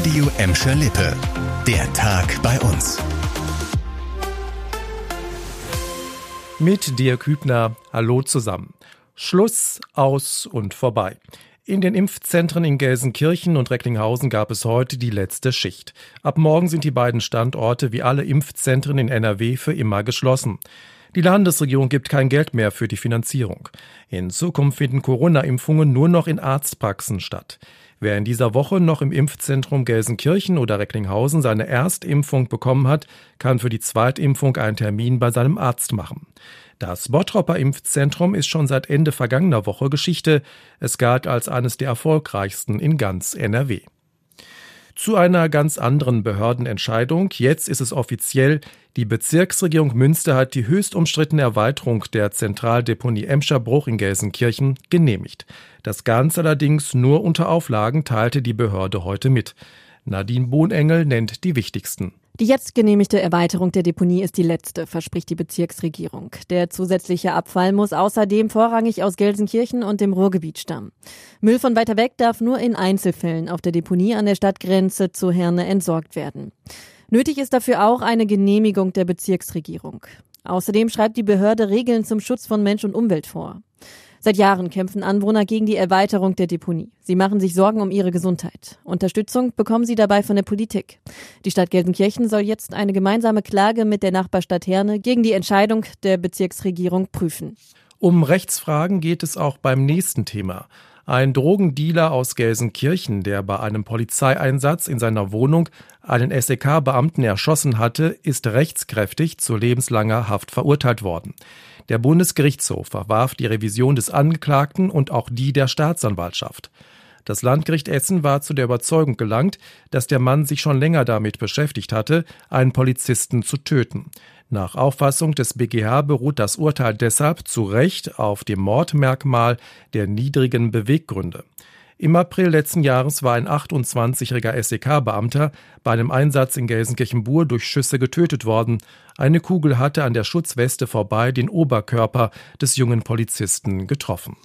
Radio Emscher Lippe. Der Tag bei uns. Mit dir Kübner, hallo zusammen. Schluss, aus und vorbei. In den Impfzentren in Gelsenkirchen und Recklinghausen gab es heute die letzte Schicht. Ab morgen sind die beiden Standorte wie alle Impfzentren in NRW für immer geschlossen. Die Landesregierung gibt kein Geld mehr für die Finanzierung. In Zukunft finden Corona-Impfungen nur noch in Arztpraxen statt. Wer in dieser Woche noch im Impfzentrum Gelsenkirchen oder Recklinghausen seine Erstimpfung bekommen hat, kann für die Zweitimpfung einen Termin bei seinem Arzt machen. Das Bottropper Impfzentrum ist schon seit Ende vergangener Woche Geschichte. Es galt als eines der erfolgreichsten in ganz NRW. Zu einer ganz anderen Behördenentscheidung. Jetzt ist es offiziell. Die Bezirksregierung Münster hat die höchst umstrittene Erweiterung der Zentraldeponie Emscherbruch in Gelsenkirchen genehmigt. Das Ganze allerdings nur unter Auflagen teilte die Behörde heute mit. Nadine Bohnengel nennt die wichtigsten. Die jetzt genehmigte Erweiterung der Deponie ist die letzte, verspricht die Bezirksregierung. Der zusätzliche Abfall muss außerdem vorrangig aus Gelsenkirchen und dem Ruhrgebiet stammen. Müll von weiter weg darf nur in Einzelfällen auf der Deponie an der Stadtgrenze zu Herne entsorgt werden. Nötig ist dafür auch eine Genehmigung der Bezirksregierung. Außerdem schreibt die Behörde Regeln zum Schutz von Mensch und Umwelt vor. Seit Jahren kämpfen Anwohner gegen die Erweiterung der Deponie. Sie machen sich Sorgen um ihre Gesundheit. Unterstützung bekommen sie dabei von der Politik. Die Stadt Gelsenkirchen soll jetzt eine gemeinsame Klage mit der Nachbarstadt Herne gegen die Entscheidung der Bezirksregierung prüfen. Um Rechtsfragen geht es auch beim nächsten Thema. Ein Drogendealer aus Gelsenkirchen, der bei einem Polizeieinsatz in seiner Wohnung einen SEK-Beamten erschossen hatte, ist rechtskräftig zu lebenslanger Haft verurteilt worden. Der Bundesgerichtshof verwarf die Revision des Angeklagten und auch die der Staatsanwaltschaft. Das Landgericht Essen war zu der Überzeugung gelangt, dass der Mann sich schon länger damit beschäftigt hatte, einen Polizisten zu töten. Nach Auffassung des BGH beruht das Urteil deshalb zu Recht auf dem Mordmerkmal der niedrigen Beweggründe. Im April letzten Jahres war ein 28-jähriger SEK-Beamter bei einem Einsatz in Gelsenkirchen-Bur durch Schüsse getötet worden. Eine Kugel hatte an der Schutzweste vorbei den Oberkörper des jungen Polizisten getroffen.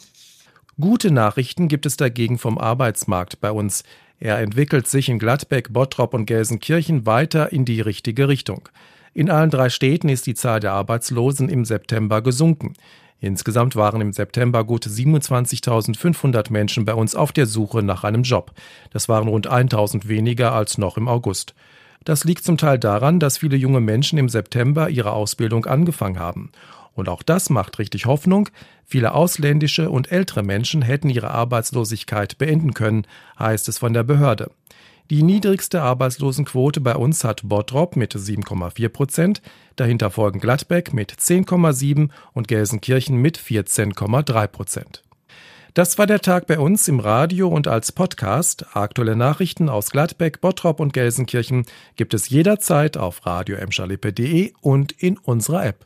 Gute Nachrichten gibt es dagegen vom Arbeitsmarkt bei uns. Er entwickelt sich in Gladbeck, Bottrop und Gelsenkirchen weiter in die richtige Richtung. In allen drei Städten ist die Zahl der Arbeitslosen im September gesunken. Insgesamt waren im September gut 27.500 Menschen bei uns auf der Suche nach einem Job. Das waren rund 1.000 weniger als noch im August. Das liegt zum Teil daran, dass viele junge Menschen im September ihre Ausbildung angefangen haben. Und auch das macht richtig Hoffnung. Viele ausländische und ältere Menschen hätten ihre Arbeitslosigkeit beenden können, heißt es von der Behörde. Die niedrigste Arbeitslosenquote bei uns hat Bottrop mit 7,4 Prozent, dahinter folgen Gladbeck mit 10,7 und Gelsenkirchen mit 14,3 Prozent. Das war der Tag bei uns im Radio und als Podcast. Aktuelle Nachrichten aus Gladbeck, Bottrop und Gelsenkirchen gibt es jederzeit auf radio und in unserer App.